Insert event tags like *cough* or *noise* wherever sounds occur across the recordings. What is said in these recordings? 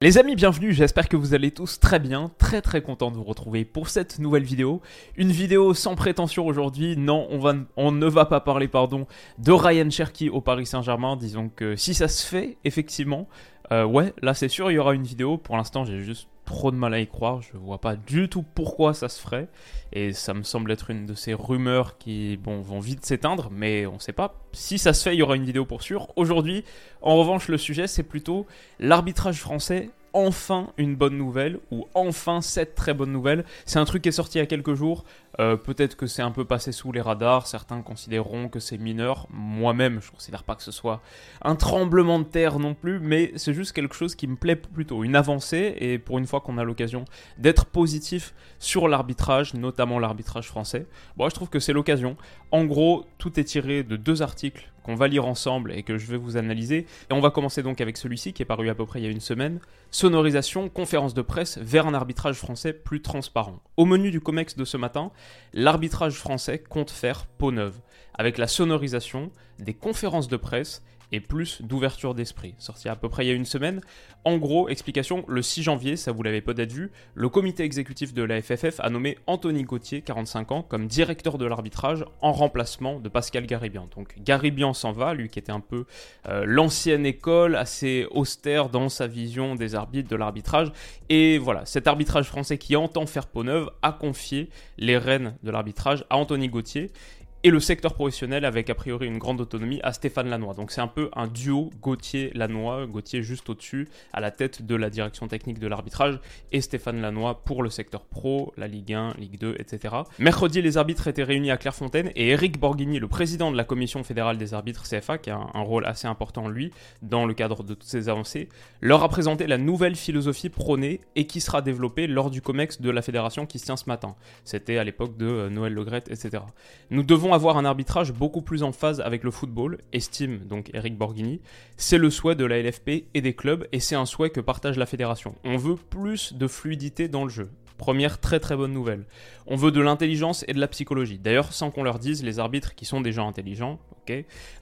Les amis, bienvenue, j'espère que vous allez tous très bien, très très content de vous retrouver pour cette nouvelle vidéo. Une vidéo sans prétention aujourd'hui, non, on, ne va pas parler pardon, de Ryan Cherky au Paris Saint-Germain, disons que si ça se fait, effectivement, euh, ouais, là c'est sûr, il y aura une vidéo, pour l'instant j'ai juste trop de mal à y croire, je vois pas du tout pourquoi ça se ferait, et ça me semble être une de ces rumeurs qui vont vite s'éteindre, mais on sait pas. Si ça se fait, il y aura une vidéo pour sûr. Aujourd'hui, en revanche, le sujet c'est plutôt l'arbitrage français enfin une bonne nouvelle, ou enfin cette très bonne nouvelle. C'est un truc qui est sorti il y a quelques jours, euh, peut-être que c'est un peu passé sous les radars, certains considéreront que c'est mineur, moi-même je considère pas que ce soit un tremblement de terre non plus, mais c'est juste quelque chose qui me plaît plutôt, une avancée, et pour une fois qu'on a l'occasion d'être positif sur l'arbitrage, notamment l'arbitrage français, bon je trouve que c'est l'occasion. En gros, tout est tiré de deux articles qu'on va lire ensemble et que je vais vous analyser. Et on va commencer donc avec celui-ci qui est paru à peu près il y a une semaine. Sonorisation, conférence de presse vers un arbitrage français plus transparent. Au menu du COMEX de ce matin, l'arbitrage français compte faire peau neuve, avec la sonorisation, des conférences de presse et plus d'ouverture d'esprit. Sorti à peu près il y a une semaine. En gros, explication, le 6 janvier, ça vous l'avez peut-être vu, le comité exécutif de la FFF a nommé Anthony Gauthier, 45 ans, comme directeur de l'arbitrage en remplacement de Pascal Garibian. Donc Garibian s'en va, lui qui était un peu euh, l'ancienne école, assez austère dans sa vision des arbitres de l'arbitrage. Et voilà, cet arbitrage français qui entend faire peau neuve a confié les rênes de l'arbitrage à Anthony Gauthier et le secteur professionnel avec a priori une grande autonomie à Stéphane Lannoy. Donc c'est un peu un duo Gauthier-Lannoy, Gauthier juste au-dessus, à la tête de la direction technique de l'arbitrage, et Stéphane Lannoy pour le secteur pro, la Ligue 1, Ligue 2, etc. Mercredi, les arbitres étaient réunis à Clairefontaine et Eric Borghini, le président de la commission fédérale des arbitres CFA, qui a un, rôle assez important lui dans le cadre de toutes ces avancées, leur a présenté la nouvelle philosophie prônée et qui sera développée lors du COMEX de la fédération qui se tient ce matin. C'était à l'époque de euh, Noël Legrette, etc. Nous devons avoir un arbitrage beaucoup plus en phase avec le football, estime donc Eric Borghini. C'est le souhait de la LFP et des clubs et c'est un souhait que partage la fédération. On veut plus de fluidité dans le jeu. Première très très bonne nouvelle. On veut de l'intelligence et de la psychologie. D'ailleurs, sans qu'on leur dise, les arbitres qui sont des gens intelligents,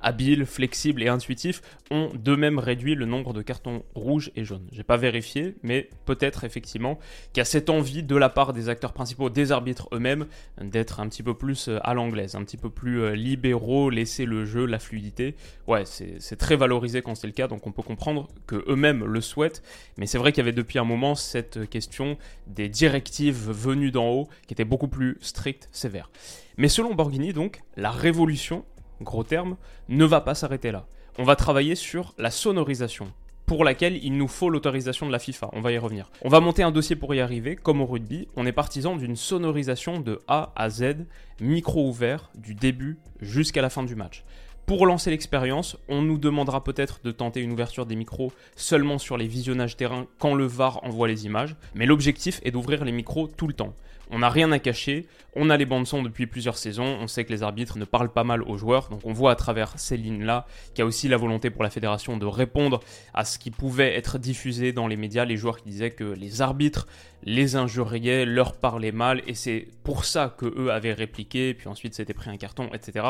habiles, flexibles et intuitifs, ont d'eux-mêmes réduit le nombre de cartons rouges et jaunes. J'ai pas vérifié, mais peut-être effectivement qu'il y a cette envie de la part des acteurs principaux, des arbitres eux-mêmes, d'être un petit peu plus euh, à l'anglaise, un petit peu plus euh, libéraux, laisser le jeu, la fluidité. Ouais, c'est très valorisé quand c'est le cas, donc on peut comprendre que eux-mêmes le souhaitent. Mais c'est vrai qu'il y avait depuis un moment cette question des directives venues d'en haut qui était beaucoup plus stricte, sévère. Mais selon Borghini, donc, la révolution, gros terme, ne va pas s'arrêter là. On va travailler sur la sonorisation, pour laquelle il nous faut l'autorisation de la FIFA. On va y revenir. On va monter un dossier pour y arriver. Comme au rugby, on est partisan d'une sonorisation de A à Z, micro ouvert, du début jusqu'à la fin du match. Pour lancer l'expérience, on nous demandera peut-être de tenter une ouverture des micros seulement sur les visionnages terrain quand le VAR envoie les images, mais l'objectif est d'ouvrir les micros tout le temps. On n'a rien à cacher, on a les bandes son depuis plusieurs saisons, on sait que les arbitres ne parlent pas mal aux joueurs, donc on voit à travers ces lignes-là qu'il y a aussi la volonté pour la fédération de répondre à ce qui pouvait être diffusé dans les médias, les joueurs qui disaient que les arbitres les injuriaient, leur parlaient mal, et c'est pour ça que eux avaient répliqué, puis ensuite c'était pris un carton, etc.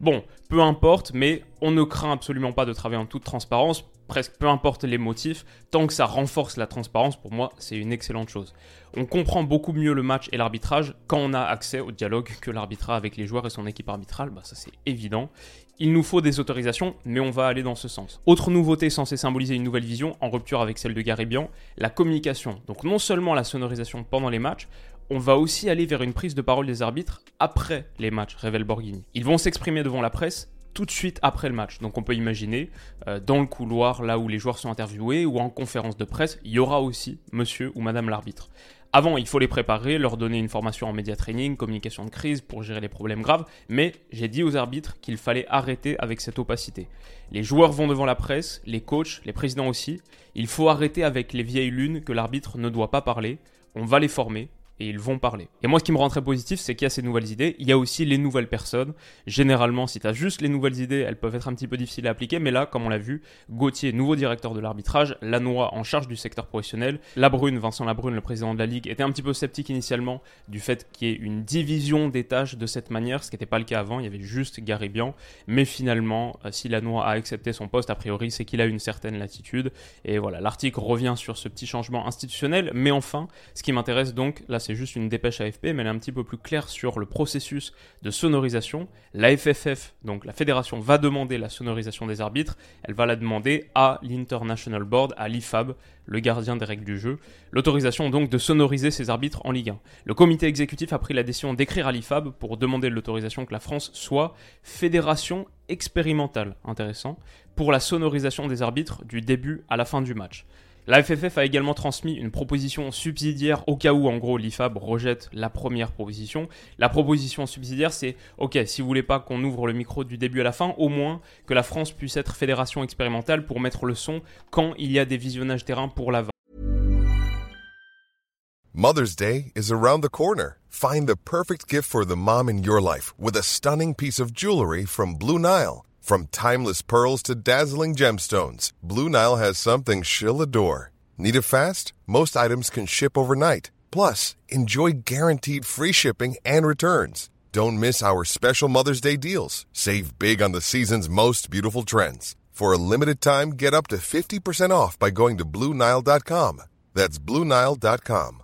Bon, peu importe, mais on ne craint absolument pas de travailler en toute transparence, presque peu importe les motifs, tant que ça renforce la transparence, pour moi, c'est une excellente chose. On comprend beaucoup mieux le match et l'arbitrage quand on a accès au dialogue que l'arbitrage avec les joueurs et son équipe arbitrale, bah ça c'est évident. Il nous faut des autorisations, mais on va aller dans ce sens. Autre nouveauté censée symboliser une nouvelle vision, en rupture avec celle de Garibian, la communication. Donc non seulement la sonorisation pendant les matchs, on va aussi aller vers une prise de parole des arbitres après les matchs, révèle Borghini. Ils vont s'exprimer devant la presse tout de suite après le match. Donc on peut imaginer, euh, dans le couloir, là où les joueurs sont interviewés, ou en conférence de presse, il y aura aussi monsieur ou madame l'arbitre. Avant, il faut les préparer, leur donner une formation en média training, communication de crise pour gérer les problèmes graves, mais j'ai dit aux arbitres qu'il fallait arrêter avec cette opacité. Les joueurs vont devant la presse, les coachs, les présidents aussi. Il faut arrêter avec les vieilles lunes que l'arbitre ne doit pas parler. On va les former, et ils vont parler. Et moi, ce qui me rend très positif, c'est qu'il y a ces nouvelles idées. Il y a aussi les nouvelles personnes. Généralement, si tu as juste les nouvelles idées, elles peuvent être un petit peu difficiles à appliquer. Mais là, comme on l'a vu, Gauthier, nouveau directeur de l'arbitrage, Lanois en charge du secteur professionnel, Labrune, Vincent Labrune, le président de la Ligue, était un petit peu sceptique initialement du fait qu'il y ait une division des tâches de cette manière, ce qui n'était pas le cas avant. Il y avait juste Garibian. Mais finalement, euh, si Lanois a accepté son poste, a priori, c'est qu'il a une certaine latitude. Et voilà, l'article revient sur ce petit changement institutionnel. Mais enfin, ce qui m'intéresse donc, là, c'est juste une dépêche AFP, mais elle est un petit peu plus claire sur le processus de sonorisation. La FFF, donc la fédération, va demander la sonorisation des arbitres. Elle va la demander à l'International Board, à l'IFAB, le gardien des règles du jeu. L'autorisation donc de sonoriser ces arbitres en Ligue 1. Le comité exécutif a pris la décision d'écrire à l'IFAB pour demander l'autorisation que la France soit fédération expérimentale, intéressant, pour la sonorisation des arbitres du début à la fin du match. La FFF a également transmis une proposition subsidiaire au cas où, en gros, l'IFAB rejette la première proposition. La proposition subsidiaire, c'est OK, si vous voulez pas qu'on ouvre le micro du début à la fin, au moins que la France puisse être fédération expérimentale pour mettre le son quand il y a des visionnages terrain pour la Mother's Day is around the corner. Find the perfect gift for the mom in your life with a stunning piece of jewelry from Blue Nile. From timeless pearls to dazzling gemstones, Blue Nile has something she'll adore. Need it fast? Most items can ship overnight. Plus, enjoy guaranteed free shipping and returns. Don't miss our special Mother's Day deals. Save big on the season's most beautiful trends. For a limited time, get up to 50% off by going to Blue BlueNile.com. That's BlueNile.com.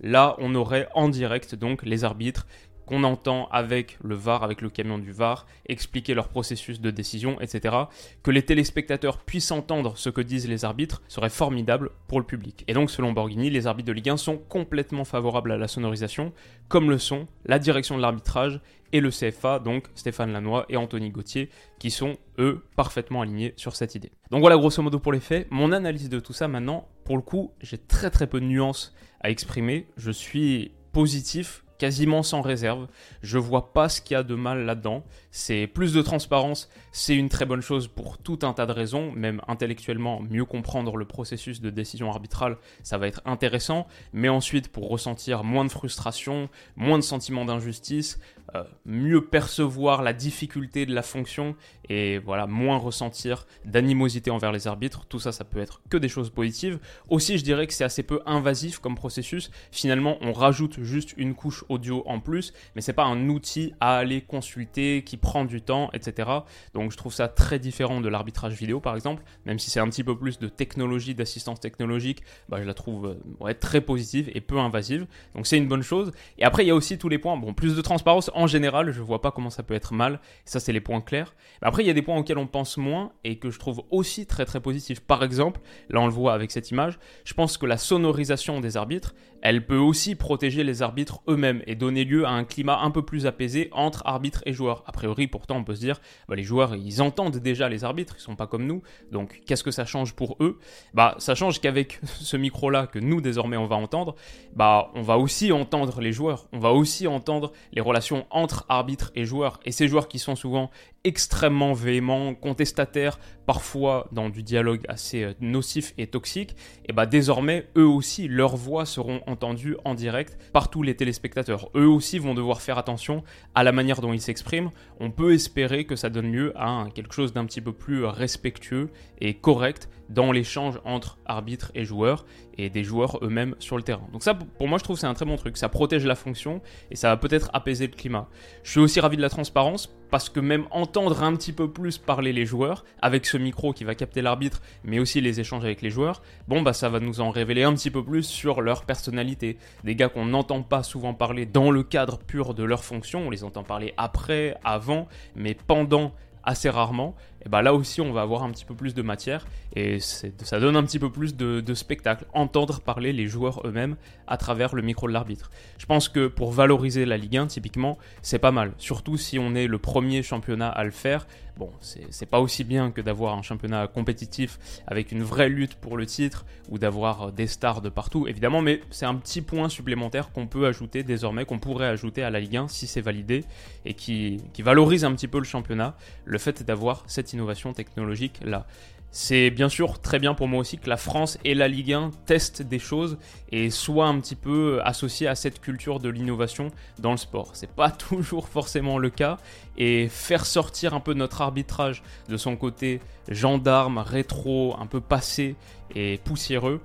Là, on aurait en direct donc les arbitres qu'on entend avec le VAR, avec le camion du VAR, expliquer leur processus de décision, etc. Que les téléspectateurs puissent entendre ce que disent les arbitres serait formidable pour le public. Et donc, selon Borghini, les arbitres de Ligue 1 sont complètement favorables à la sonorisation, comme le sont la direction de l'arbitrage et le CFA, donc Stéphane Lannoy et Anthony Gauthier, qui sont, eux, parfaitement alignés sur cette idée. Donc voilà, grosso modo pour les faits. Mon analyse de tout ça maintenant, pour le coup, j'ai très très peu de nuances à exprimer. Je suis positif quasiment sans réserve. Je vois pas ce qu'il y a de mal là-dedans. C'est plus de transparence, c'est une très bonne chose pour tout un tas de raisons, même intellectuellement, mieux comprendre le processus de décision arbitrale, ça va être intéressant, mais ensuite pour ressentir moins de frustration, moins de sentiment d'injustice, euh, mieux percevoir la difficulté de la fonction et voilà, moins ressentir d'animosité envers les arbitres, tout ça ça peut être que des choses positives. Aussi, je dirais que c'est assez peu invasif comme processus. Finalement, on rajoute juste une couche audio en plus, mais c'est pas un outil à aller consulter qui prend du temps, etc. Donc je trouve ça très différent de l'arbitrage vidéo par exemple, même si c'est un petit peu plus de technologie, d'assistance technologique, bah, je la trouve euh, très positive et peu invasive. Donc c'est une bonne chose. Et après, il y a aussi tous les points, bon, plus de transparence en général, je vois pas comment ça peut être mal. Ça, c'est les points clairs. après, il y a des points auxquels on pense moins et que je trouve aussi très très positifs. Par exemple, là on le voit avec cette image, je pense que la sonorisation des arbitres, elle peut aussi protéger les arbitres eux-mêmes et donner lieu à un climat un peu plus apaisé entre arbitres et joueurs. A priori, pourtant, on peut se dire, bah, les joueurs, ils entendent déjà les arbitres, ils sont pas comme nous, donc qu'est-ce que ça change pour eux? Bah, ça change qu'avec *laughs* ce micro-là que nous désormais on va entendre, bah, on va aussi entendre les joueurs, on va aussi entendre les relations entre arbitres et joueurs, et ces joueurs qui sont souvent extrêmement véhéments, contestataires, parfois dans du dialogue assez euh, nocif et toxique, et bah désormais, eux aussi, leurs voix seront entendues en direct par tous les téléspectateurs. Eux aussi vont devoir faire attention à la manière dont ils s'expriment. On peut espérer que ça donne lieu à quelque chose d'un petit peu plus respectueux et correct dans l'échange entre arbitres et joueurs et des joueurs eux-mêmes sur le terrain. Donc ça, pour moi, je trouve c'est un très bon truc. Ça protège la fonction et ça va peut-être apaiser le climat. Je suis aussi ravi de la transparence parce que même entendre un petit peu plus parler les joueurs avec ce micro qui va capter l'arbitre, mais aussi les échanges avec les joueurs, bon bah ça va nous en révéler un petit peu plus sur leur personnalité. Des gars qu'on n'entend pas souvent parler dans le cadre pur de leur fonction, on les entend parler après, avant, mais pendant assez rarement, et bah là aussi on va avoir un petit peu plus de matière et ça donne un petit peu plus de, spectacle, entendre parler les joueurs eux-mêmes à travers le micro de l'arbitre. Je pense que pour valoriser la Ligue 1 typiquement c'est pas mal, surtout si on est le premier championnat à le faire, Bon, c'est pas aussi bien que d'avoir un championnat compétitif avec une vraie lutte pour le titre ou d'avoir des stars de partout, évidemment, mais c'est un petit point supplémentaire qu'on peut ajouter désormais, qu'on pourrait ajouter à la Ligue 1 si c'est validé et qui, qui valorise un petit peu le championnat, le fait d'avoir cette innovation technologique là. C'est bien sûr très bien pour moi aussi que la France et la Ligue 1 testent des choses et soient un petit peu associés à cette culture de l'innovation dans le sport. C'est pas *laughs* toujours forcément le cas et faire sortir un peu notre arbitrage de son côté gendarme, rétro, un peu passé et poussiéreux,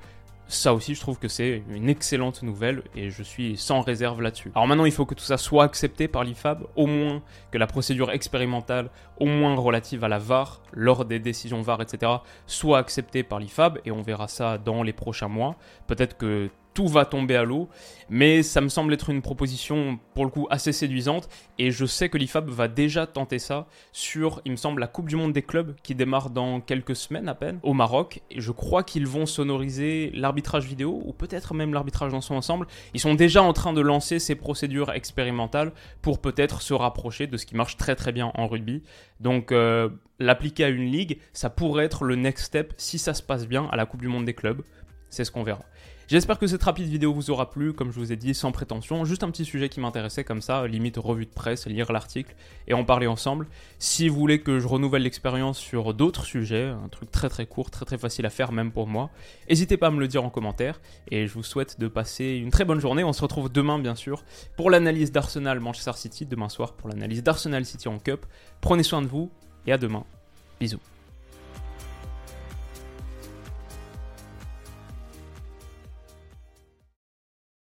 ça aussi, je trouve que c'est une excellente nouvelle et je suis sans réserve là-dessus. Alors maintenant, il faut que tout ça soit accepté par l'IFAB, au moins que la procédure expérimentale, au moins relative à la VAR, lors des décisions VAR, etc., soit acceptée par l'IFAB et on verra ça dans les prochains mois. Peut-être que tout va tomber à l'eau, mais ça me semble être une proposition pour le coup assez séduisante et je sais que l'IFAB va déjà tenter ça sur, il me semble, la Coupe du Monde des clubs qui démarre dans quelques semaines à peine au Maroc et je crois qu'ils vont sonoriser l'arbitrage vidéo ou peut-être même l'arbitrage dans son ensemble. Ils sont déjà en train de lancer ces procédures expérimentales pour peut-être se rapprocher de ce qui marche très très bien en rugby. Donc euh, l'appliquer à une ligue, ça pourrait être le next step si ça se passe bien à la Coupe du Monde des clubs. C'est ce qu'on verra. J'espère que cette rapide vidéo vous aura plu, comme je vous ai dit, sans prétention, juste un petit sujet qui m'intéressait comme ça, limite revue de presse, lire l'article et en parler ensemble. Si vous voulez que je renouvelle l'expérience sur d'autres sujets, un truc très très court, très très facile à faire même pour moi, n'hésitez pas à me le dire en commentaire et je vous souhaite de passer une très bonne journée. On se retrouve demain bien sûr pour l'analyse d'Arsenal Manchester City, demain soir pour l'analyse d'Arsenal City en Cup. Prenez soin de vous et à demain. Bisous.